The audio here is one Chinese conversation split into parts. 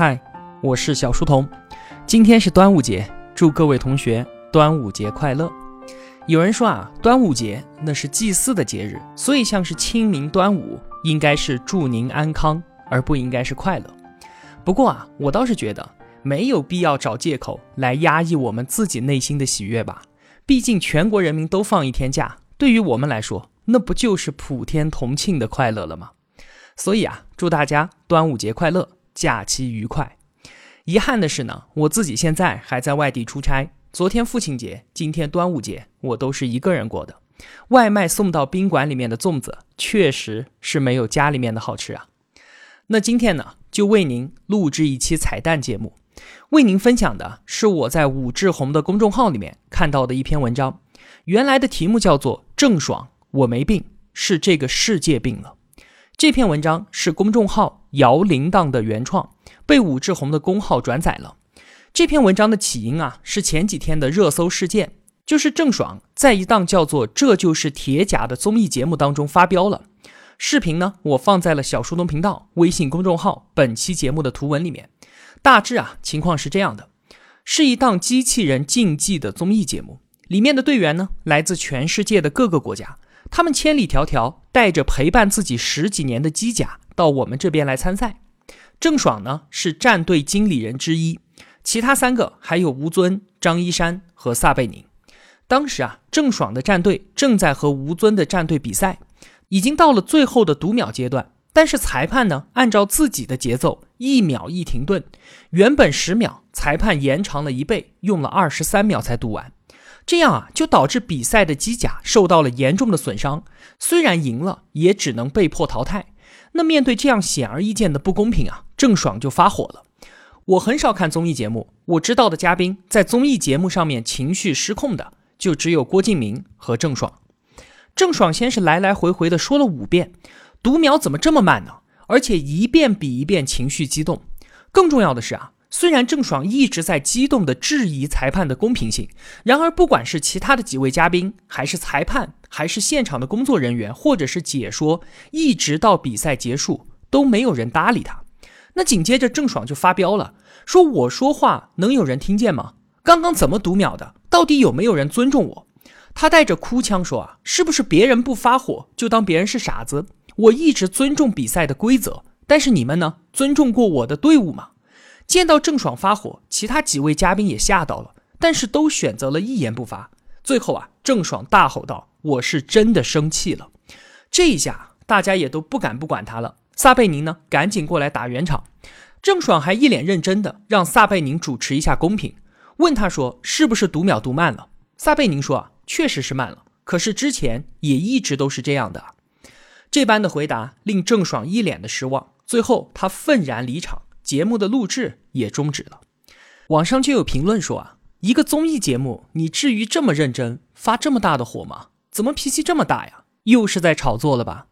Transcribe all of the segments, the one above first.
嗨，我是小书童。今天是端午节，祝各位同学端午节快乐。有人说啊，端午节那是祭祀的节日，所以像是清明、端午，应该是祝您安康，而不应该是快乐。不过啊，我倒是觉得没有必要找借口来压抑我们自己内心的喜悦吧。毕竟全国人民都放一天假，对于我们来说，那不就是普天同庆的快乐了吗？所以啊，祝大家端午节快乐，假期愉快。遗憾的是呢，我自己现在还在外地出差。昨天父亲节，今天端午节，我都是一个人过的。外卖送到宾馆里面的粽子，确实是没有家里面的好吃啊。那今天呢，就为您录制一期彩蛋节目，为您分享的是我在武志红的公众号里面看到的一篇文章。原来的题目叫做“郑爽，我没病，是这个世界病了”。这篇文章是公众号摇铃铛的原创，被武志红的公号转载了。这篇文章的起因啊，是前几天的热搜事件，就是郑爽在一档叫做《这就是铁甲》的综艺节目当中发飙了。视频呢，我放在了小书童频道微信公众号本期节目的图文里面。大致啊，情况是这样的：是一档机器人竞技的综艺节目，里面的队员呢，来自全世界的各个国家。他们千里迢迢带着陪伴自己十几年的机甲到我们这边来参赛。郑爽呢是战队经理人之一，其他三个还有吴尊、张一山和撒贝宁。当时啊，郑爽的战队正在和吴尊的战队比赛，已经到了最后的读秒阶段。但是裁判呢，按照自己的节奏，一秒一停顿，原本十秒，裁判延长了一倍，用了二十三秒才读完。这样啊，就导致比赛的机甲受到了严重的损伤。虽然赢了，也只能被迫淘汰。那面对这样显而易见的不公平啊，郑爽就发火了。我很少看综艺节目，我知道的嘉宾在综艺节目上面情绪失控的，就只有郭敬明和郑爽。郑爽先是来来回回的说了五遍，读秒怎么这么慢呢？而且一遍比一遍情绪激动。更重要的是啊。虽然郑爽一直在激动的质疑裁判的公平性，然而不管是其他的几位嘉宾，还是裁判，还是现场的工作人员，或者是解说，一直到比赛结束都没有人搭理他。那紧接着郑爽就发飙了，说：“我说话能有人听见吗？刚刚怎么读秒的？到底有没有人尊重我？”他带着哭腔说：“啊，是不是别人不发火就当别人是傻子？我一直尊重比赛的规则，但是你们呢？尊重过我的队伍吗？”见到郑爽发火，其他几位嘉宾也吓到了，但是都选择了一言不发。最后啊，郑爽大吼道：“我是真的生气了。”这一下，大家也都不敢不管他了。撒贝宁呢，赶紧过来打圆场。郑爽还一脸认真的让撒贝宁主持一下公平，问他说：“是不是读秒读慢了？”撒贝宁说：“啊，确实是慢了，可是之前也一直都是这样的。”这般的回答令郑爽一脸的失望。最后，他愤然离场。节目的录制也终止了，网上就有评论说啊，一个综艺节目，你至于这么认真发这么大的火吗？怎么脾气这么大呀？又是在炒作了吧？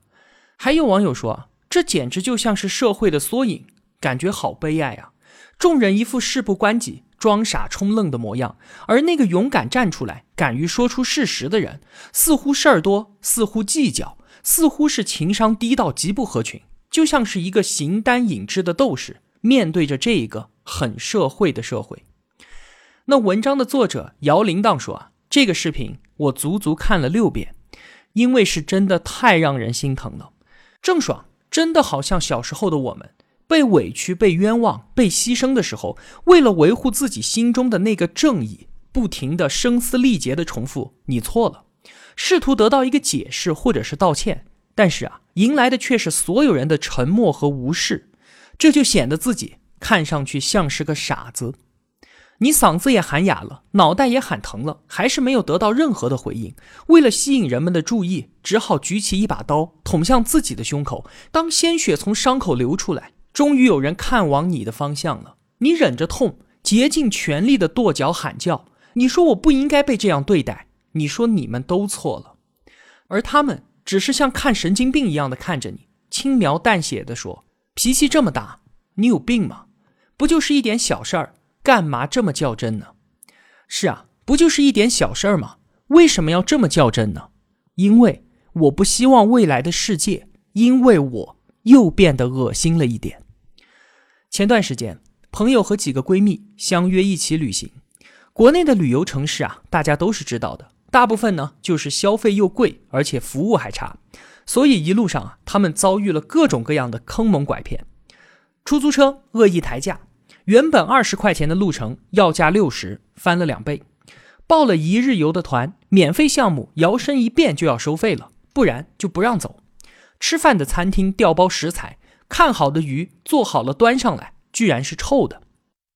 还有网友说，这简直就像是社会的缩影，感觉好悲哀啊！众人一副事不关己、装傻充愣的模样，而那个勇敢站出来、敢于说出事实的人，似乎事儿多，似乎计较，似乎是情商低到极不合群，就像是一个形单影只的斗士。面对着这一个很社会的社会，那文章的作者姚铃铛说啊，这个视频我足足看了六遍，因为是真的太让人心疼了。郑爽真的好像小时候的我们，被委屈、被冤枉、被牺牲的时候，为了维护自己心中的那个正义，不停的声嘶力竭的重复“你错了”，试图得到一个解释或者是道歉，但是啊，迎来的却是所有人的沉默和无视。这就显得自己看上去像是个傻子。你嗓子也喊哑了，脑袋也喊疼了，还是没有得到任何的回应。为了吸引人们的注意，只好举起一把刀捅向自己的胸口。当鲜血从伤口流出来，终于有人看往你的方向了。你忍着痛，竭尽全力的跺脚喊叫。你说我不应该被这样对待。你说你们都错了，而他们只是像看神经病一样的看着你，轻描淡写的说。脾气这么大，你有病吗？不就是一点小事儿，干嘛这么较真呢？是啊，不就是一点小事儿吗？为什么要这么较真呢？因为我不希望未来的世界因为我又变得恶心了一点。前段时间，朋友和几个闺蜜相约一起旅行。国内的旅游城市啊，大家都是知道的，大部分呢就是消费又贵，而且服务还差。所以一路上啊，他们遭遇了各种各样的坑蒙拐骗。出租车恶意抬价，原本二十块钱的路程要价六十，翻了两倍。报了一日游的团，免费项目摇身一变就要收费了，不然就不让走。吃饭的餐厅调包食材，看好的鱼做好了端上来，居然是臭的。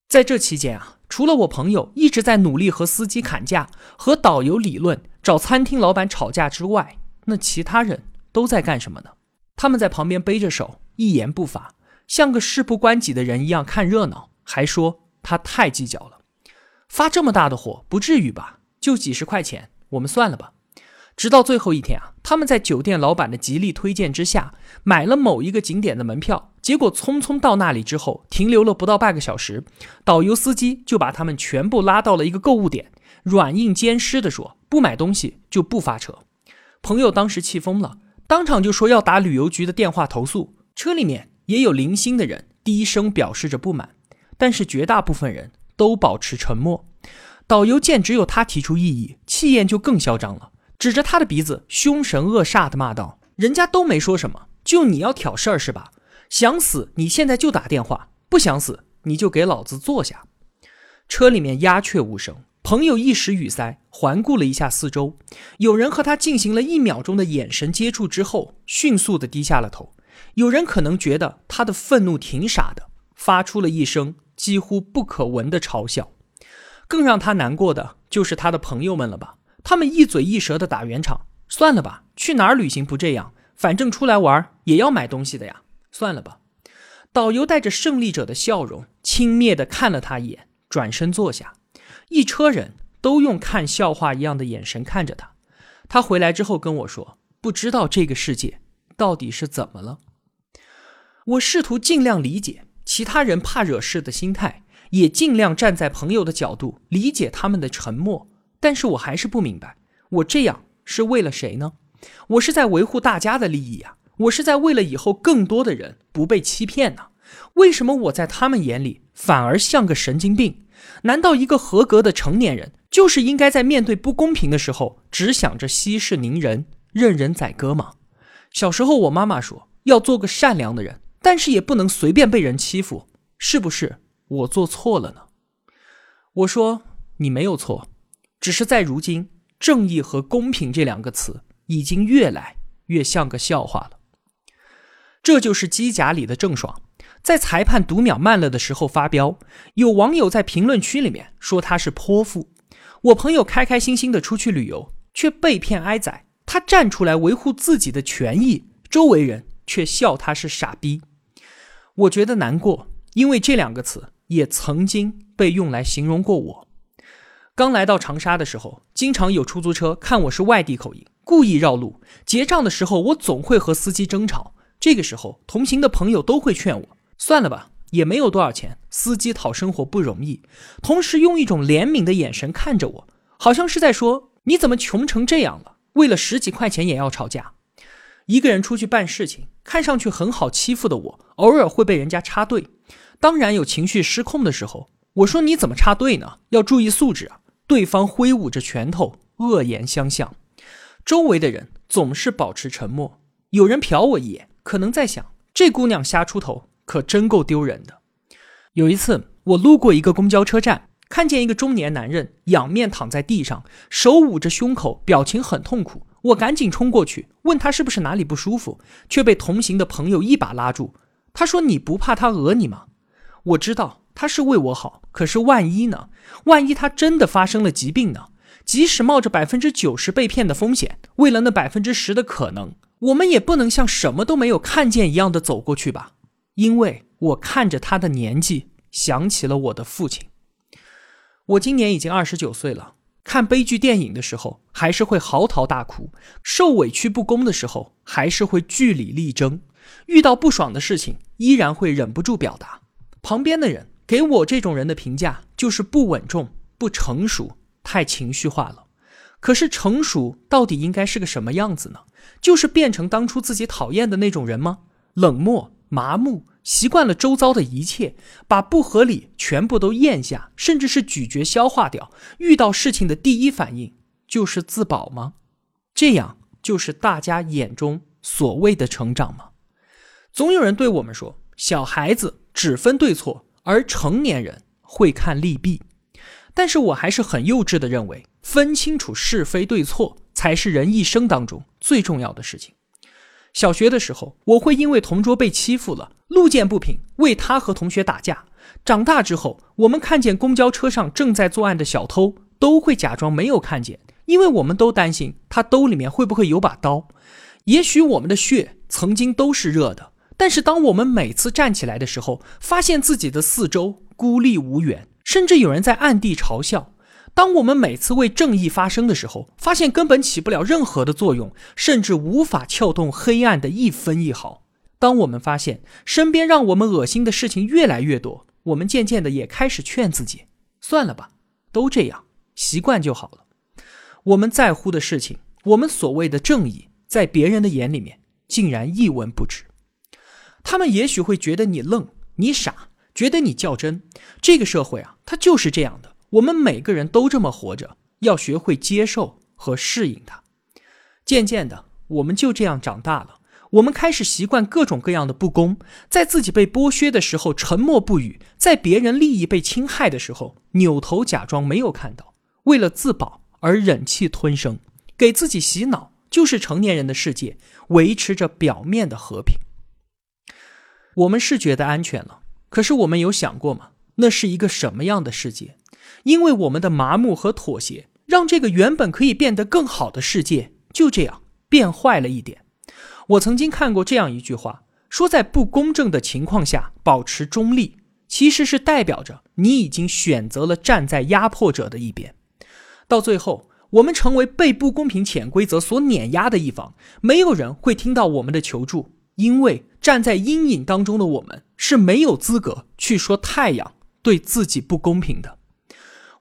在这期间啊，除了我朋友一直在努力和司机砍价、和导游理论、找餐厅老板吵架之外，那其他人。都在干什么呢？他们在旁边背着手，一言不发，像个事不关己的人一样看热闹，还说他太计较了，发这么大的火不至于吧？就几十块钱，我们算了吧。直到最后一天啊，他们在酒店老板的极力推荐之下，买了某一个景点的门票，结果匆匆到那里之后，停留了不到半个小时，导游司机就把他们全部拉到了一个购物点，软硬兼施的说不买东西就不发车。朋友当时气疯了。当场就说要打旅游局的电话投诉，车里面也有零星的人低声表示着不满，但是绝大部分人都保持沉默。导游见只有他提出异议，气焰就更嚣张了，指着他的鼻子凶神恶煞的骂道：“人家都没说什么，就你要挑事儿是吧？想死你现在就打电话，不想死你就给老子坐下。”车里面鸦雀无声。朋友一时语塞，环顾了一下四周，有人和他进行了一秒钟的眼神接触之后，迅速的低下了头。有人可能觉得他的愤怒挺傻的，发出了一声几乎不可闻的嘲笑。更让他难过的就是他的朋友们了吧？他们一嘴一舌的打圆场：“算了吧，去哪儿旅行不这样？反正出来玩也要买东西的呀，算了吧。”导游带着胜利者的笑容，轻蔑的看了他一眼，转身坐下。一车人都用看笑话一样的眼神看着他。他回来之后跟我说：“不知道这个世界到底是怎么了。”我试图尽量理解其他人怕惹事的心态，也尽量站在朋友的角度理解他们的沉默。但是我还是不明白，我这样是为了谁呢？我是在维护大家的利益啊！我是在为了以后更多的人不被欺骗呢？为什么我在他们眼里反而像个神经病？难道一个合格的成年人就是应该在面对不公平的时候只想着息事宁人、任人宰割吗？小时候我妈妈说要做个善良的人，但是也不能随便被人欺负，是不是我做错了呢？我说你没有错，只是在如今，正义和公平这两个词已经越来越像个笑话了。这就是机甲里的郑爽。在裁判读秒慢了的时候发飙，有网友在评论区里面说他是泼妇。我朋友开开心心的出去旅游，却被骗挨宰。他站出来维护自己的权益，周围人却笑他是傻逼。我觉得难过，因为这两个词也曾经被用来形容过我。刚来到长沙的时候，经常有出租车看我是外地口音，故意绕路。结账的时候，我总会和司机争吵。这个时候，同行的朋友都会劝我。算了吧，也没有多少钱，司机讨生活不容易。同时用一种怜悯的眼神看着我，好像是在说：“你怎么穷成这样了？为了十几块钱也要吵架？”一个人出去办事情，看上去很好欺负的我，偶尔会被人家插队。当然有情绪失控的时候，我说：“你怎么插队呢？要注意素质啊！”对方挥舞着拳头，恶言相向。周围的人总是保持沉默。有人瞟我一眼，可能在想：这姑娘瞎出头。可真够丢人的。有一次，我路过一个公交车站，看见一个中年男人仰面躺在地上，手捂着胸口，表情很痛苦。我赶紧冲过去问他是不是哪里不舒服，却被同行的朋友一把拉住。他说：“你不怕他讹你吗？”我知道他是为我好，可是万一呢？万一他真的发生了疾病呢？即使冒着百分之九十被骗的风险，为了那百分之十的可能，我们也不能像什么都没有看见一样的走过去吧？因为我看着他的年纪，想起了我的父亲。我今年已经二十九岁了，看悲剧电影的时候还是会嚎啕大哭，受委屈不公的时候还是会据理力争，遇到不爽的事情依然会忍不住表达。旁边的人给我这种人的评价就是不稳重、不成熟、太情绪化了。可是成熟到底应该是个什么样子呢？就是变成当初自己讨厌的那种人吗？冷漠。麻木、习惯了周遭的一切，把不合理全部都咽下，甚至是咀嚼消化掉。遇到事情的第一反应就是自保吗？这样就是大家眼中所谓的成长吗？总有人对我们说，小孩子只分对错，而成年人会看利弊。但是我还是很幼稚的认为，分清楚是非对错才是人一生当中最重要的事情。小学的时候，我会因为同桌被欺负了，路见不平，为他和同学打架。长大之后，我们看见公交车上正在作案的小偷，都会假装没有看见，因为我们都担心他兜里面会不会有把刀。也许我们的血曾经都是热的，但是当我们每次站起来的时候，发现自己的四周孤立无援，甚至有人在暗地嘲笑。当我们每次为正义发声的时候，发现根本起不了任何的作用，甚至无法撬动黑暗的一分一毫。当我们发现身边让我们恶心的事情越来越多，我们渐渐的也开始劝自己：算了吧，都这样，习惯就好了。我们在乎的事情，我们所谓的正义，在别人的眼里面竟然一文不值。他们也许会觉得你愣，你傻，觉得你较真。这个社会啊，它就是这样的。我们每个人都这么活着，要学会接受和适应它。渐渐的，我们就这样长大了。我们开始习惯各种各样的不公，在自己被剥削的时候沉默不语，在别人利益被侵害的时候扭头假装没有看到，为了自保而忍气吞声，给自己洗脑，就是成年人的世界，维持着表面的和平。我们是觉得安全了，可是我们有想过吗？那是一个什么样的世界？因为我们的麻木和妥协，让这个原本可以变得更好的世界就这样变坏了一点。我曾经看过这样一句话，说在不公正的情况下保持中立，其实是代表着你已经选择了站在压迫者的一边。到最后，我们成为被不公平潜规则所碾压的一方，没有人会听到我们的求助，因为站在阴影当中的我们是没有资格去说太阳对自己不公平的。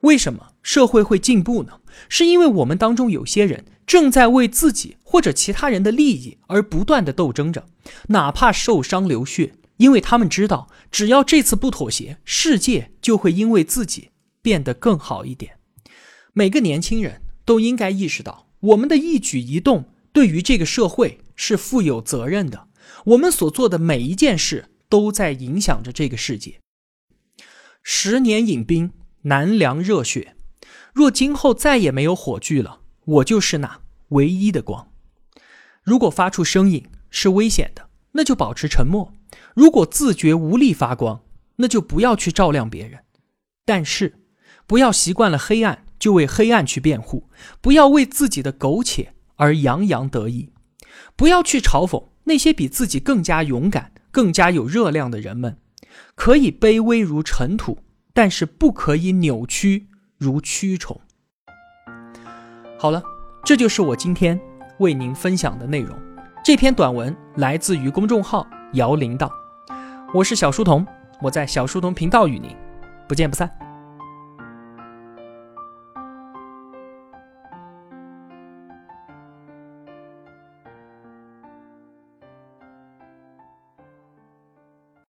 为什么社会会进步呢？是因为我们当中有些人正在为自己或者其他人的利益而不断的斗争着，哪怕受伤流血，因为他们知道，只要这次不妥协，世界就会因为自己变得更好一点。每个年轻人都应该意识到，我们的一举一动对于这个社会是负有责任的，我们所做的每一件事都在影响着这个世界。十年饮冰。南凉热血，若今后再也没有火炬了，我就是那唯一的光。如果发出声音是危险的，那就保持沉默；如果自觉无力发光，那就不要去照亮别人。但是，不要习惯了黑暗就为黑暗去辩护，不要为自己的苟且而洋洋得意，不要去嘲讽那些比自己更加勇敢、更加有热量的人们，可以卑微如尘土。但是不可以扭曲如蛆虫。好了，这就是我今天为您分享的内容。这篇短文来自于公众号“摇铃铛”，我是小书童，我在小书童频道与您不见不散。